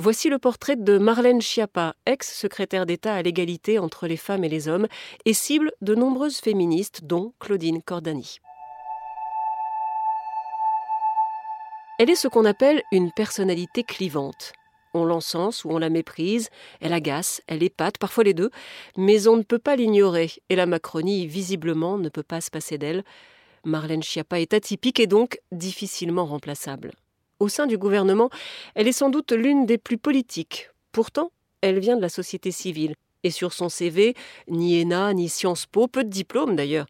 Voici le portrait de Marlène Schiappa, ex-secrétaire d'État à l'égalité entre les femmes et les hommes et cible de nombreuses féministes, dont Claudine Cordani. Elle est ce qu'on appelle une personnalité clivante. On l'encense ou on la méprise, elle agace, elle épate, parfois les deux, mais on ne peut pas l'ignorer, et la Macronie, visiblement, ne peut pas se passer d'elle. Marlène Schiappa est atypique et donc difficilement remplaçable. Au sein du gouvernement, elle est sans doute l'une des plus politiques. Pourtant, elle vient de la société civile. Et sur son CV, ni ENA, ni Sciences Po, peu de diplômes d'ailleurs.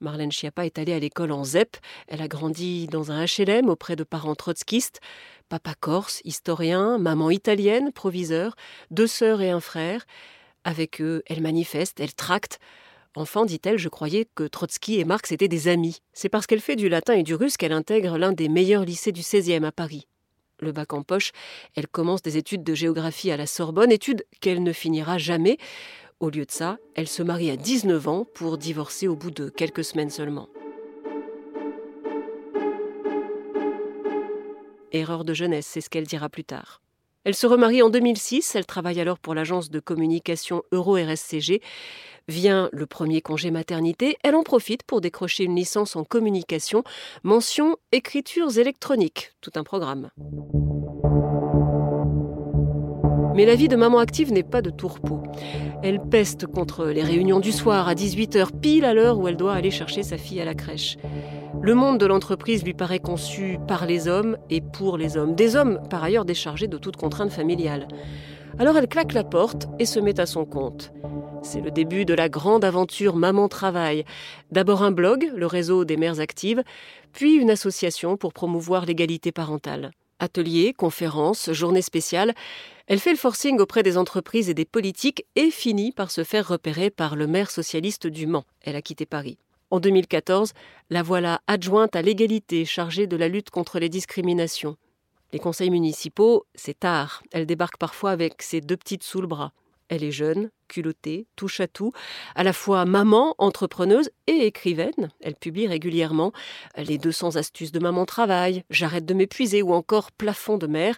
Marlène Schiappa est allée à l'école en ZEP. Elle a grandi dans un HLM auprès de parents trotskistes. Papa corse, historien, maman italienne, proviseur, deux sœurs et un frère. Avec eux, elle manifeste, elle tracte. Enfant, dit-elle, je croyais que Trotsky et Marx étaient des amis. C'est parce qu'elle fait du latin et du russe qu'elle intègre l'un des meilleurs lycées du XVIe à Paris. Le bac en poche, elle commence des études de géographie à la Sorbonne, études qu'elle ne finira jamais. Au lieu de ça, elle se marie à 19 ans pour divorcer au bout de quelques semaines seulement. Erreur de jeunesse, c'est ce qu'elle dira plus tard. Elle se remarie en 2006, elle travaille alors pour l'agence de communication Euro-RSCG. Vient le premier congé maternité, elle en profite pour décrocher une licence en communication, mention écritures électroniques, tout un programme. Mais la vie de maman active n'est pas de tourpeau. Elle peste contre les réunions du soir à 18h, pile à l'heure où elle doit aller chercher sa fille à la crèche. Le monde de l'entreprise lui paraît conçu par les hommes et pour les hommes. Des hommes, par ailleurs, déchargés de toute contrainte familiale. Alors elle claque la porte et se met à son compte. C'est le début de la grande aventure Maman Travail. D'abord un blog, le réseau des mères actives, puis une association pour promouvoir l'égalité parentale. Ateliers, conférences, journées spéciales, elle fait le forcing auprès des entreprises et des politiques et finit par se faire repérer par le maire socialiste du Mans. Elle a quitté Paris. En 2014, la voilà adjointe à l'égalité chargée de la lutte contre les discriminations. Les conseils municipaux, c'est tard. Elle débarque parfois avec ses deux petites sous le bras. Elle est jeune, culottée, touche à tout, à la fois maman, entrepreneuse et écrivaine. Elle publie régulièrement les 200 astuces de maman travail, J'arrête de m'épuiser ou encore Plafond de mer.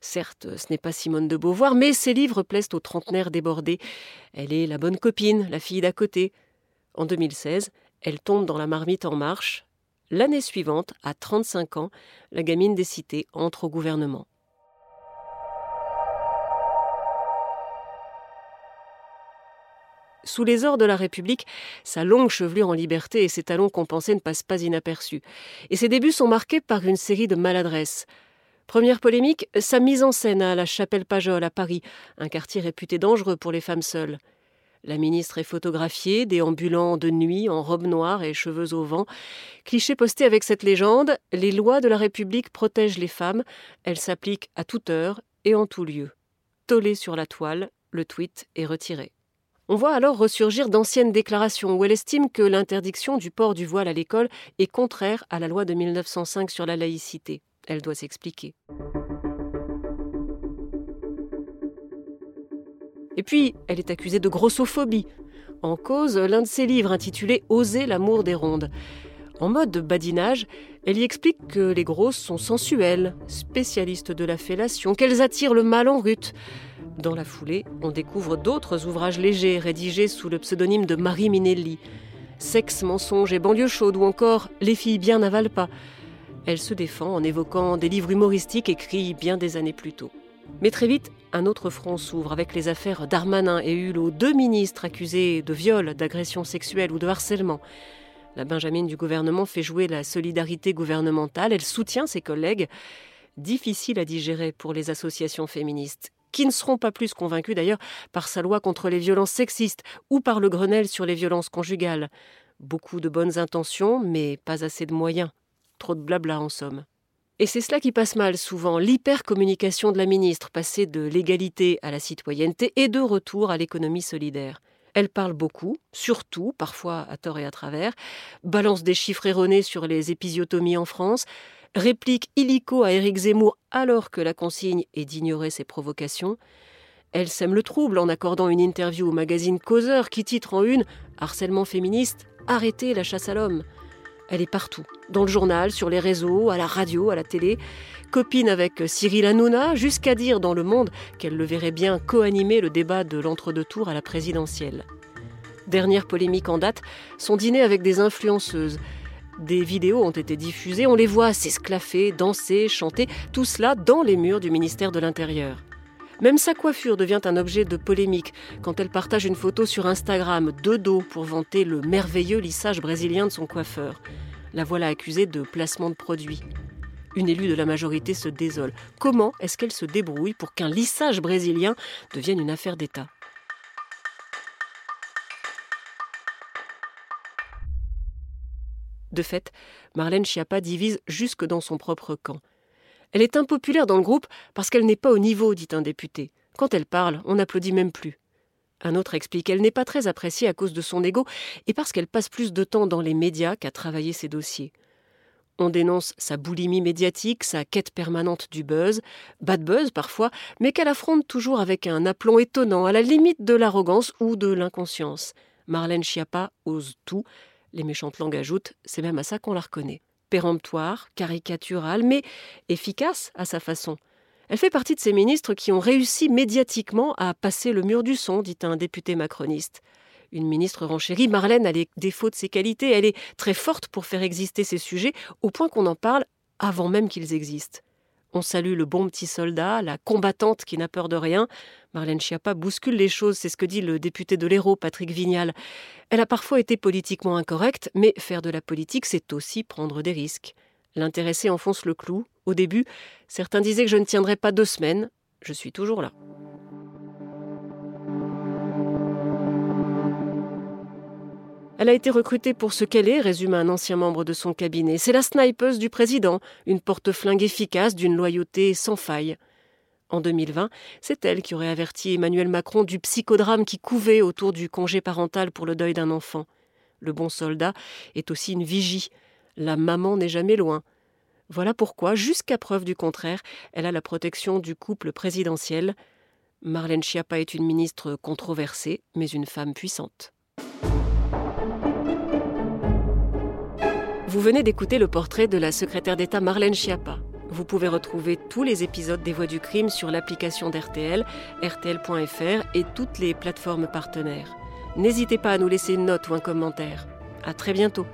Certes, ce n'est pas Simone de Beauvoir, mais ses livres plaisent aux trentenaires débordés. Elle est la bonne copine, la fille d'à côté. En 2016, elle tombe dans la marmite en marche. L'année suivante, à 35 ans, la gamine des cités entre au gouvernement. Sous les ors de la République, sa longue chevelure en liberté et ses talons compensés ne passent pas inaperçus. Et ses débuts sont marqués par une série de maladresses. Première polémique, sa mise en scène à la Chapelle Pajol à Paris, un quartier réputé dangereux pour les femmes seules. La ministre est photographiée, déambulant de nuit en robe noire et cheveux au vent. Cliché posté avec cette légende Les lois de la République protègent les femmes, elles s'appliquent à toute heure et en tout lieu. Tollé sur la toile, le tweet est retiré. On voit alors ressurgir d'anciennes déclarations où elle estime que l'interdiction du port du voile à l'école est contraire à la loi de 1905 sur la laïcité. Elle doit s'expliquer. Et puis, elle est accusée de grossophobie. En cause, l'un de ses livres intitulé Oser l'amour des rondes. En mode badinage, elle y explique que les grosses sont sensuelles, spécialistes de la fellation, qu'elles attirent le mal en rut. Dans la foulée, on découvre d'autres ouvrages légers rédigés sous le pseudonyme de Marie Minelli. Sexe, mensonge et banlieue chaude ou encore Les filles bien n'avalent pas. Elle se défend en évoquant des livres humoristiques écrits bien des années plus tôt. Mais très vite, un autre front s'ouvre avec les affaires Darmanin et Hulot, deux ministres accusés de viol, d'agression sexuelle ou de harcèlement. La Benjamine du gouvernement fait jouer la solidarité gouvernementale, elle soutient ses collègues. Difficile à digérer pour les associations féministes, qui ne seront pas plus convaincues d'ailleurs par sa loi contre les violences sexistes ou par le Grenelle sur les violences conjugales. Beaucoup de bonnes intentions, mais pas assez de moyens. Trop de blabla en somme. Et c'est cela qui passe mal souvent, l'hypercommunication de la ministre, passée de l'égalité à la citoyenneté et de retour à l'économie solidaire. Elle parle beaucoup, surtout, parfois à tort et à travers, balance des chiffres erronés sur les épisiotomies en France, réplique illico à Éric Zemmour alors que la consigne est d'ignorer ses provocations. Elle sème le trouble en accordant une interview au magazine Causeur qui titre en une Harcèlement féministe, arrêtez la chasse à l'homme. Elle est partout, dans le journal, sur les réseaux, à la radio, à la télé. Copine avec Cyril Hanouna, jusqu'à dire dans Le Monde qu'elle le verrait bien co-animer le débat de l'entre-deux tours à la présidentielle. Dernière polémique en date, son dîner avec des influenceuses. Des vidéos ont été diffusées, on les voit s'esclaffer, danser, chanter, tout cela dans les murs du ministère de l'Intérieur. Même sa coiffure devient un objet de polémique quand elle partage une photo sur Instagram de dos pour vanter le merveilleux lissage brésilien de son coiffeur. La voilà accusée de placement de produits. Une élue de la majorité se désole. Comment est-ce qu'elle se débrouille pour qu'un lissage brésilien devienne une affaire d'État? De fait, Marlène Schiappa divise jusque dans son propre camp. Elle est impopulaire dans le groupe parce qu'elle n'est pas au niveau, dit un député. Quand elle parle, on n'applaudit même plus. Un autre explique qu'elle n'est pas très appréciée à cause de son ego et parce qu'elle passe plus de temps dans les médias qu'à travailler ses dossiers. On dénonce sa boulimie médiatique, sa quête permanente du buzz, bad buzz parfois, mais qu'elle affronte toujours avec un aplomb étonnant, à la limite de l'arrogance ou de l'inconscience. Marlène Schiappa ose tout. Les méchantes langues ajoutent, c'est même à ça qu'on la reconnaît péremptoire, caricaturale, mais efficace à sa façon. Elle fait partie de ces ministres qui ont réussi médiatiquement à passer le mur du son, dit un député macroniste. Une ministre renchérie, Marlène a les défauts de ses qualités, elle est très forte pour faire exister ces sujets, au point qu'on en parle avant même qu'ils existent. On salue le bon petit soldat, la combattante qui n'a peur de rien. Marlène Schiappa bouscule les choses, c'est ce que dit le député de l'Hérault, Patrick Vignal. Elle a parfois été politiquement incorrecte, mais faire de la politique, c'est aussi prendre des risques. L'intéressé enfonce le clou. Au début, certains disaient que je ne tiendrais pas deux semaines. Je suis toujours là. Elle a été recrutée pour ce qu'elle est, résume un ancien membre de son cabinet. C'est la snipeuse du président, une porte-flingue efficace d'une loyauté sans faille. En 2020, c'est elle qui aurait averti Emmanuel Macron du psychodrame qui couvait autour du congé parental pour le deuil d'un enfant. Le bon soldat est aussi une vigie. La maman n'est jamais loin. Voilà pourquoi, jusqu'à preuve du contraire, elle a la protection du couple présidentiel. Marlène Schiappa est une ministre controversée, mais une femme puissante. Vous venez d'écouter le portrait de la secrétaire d'État Marlène Schiappa. Vous pouvez retrouver tous les épisodes des Voix du crime sur l'application d'RTL, rtl.fr et toutes les plateformes partenaires. N'hésitez pas à nous laisser une note ou un commentaire. À très bientôt.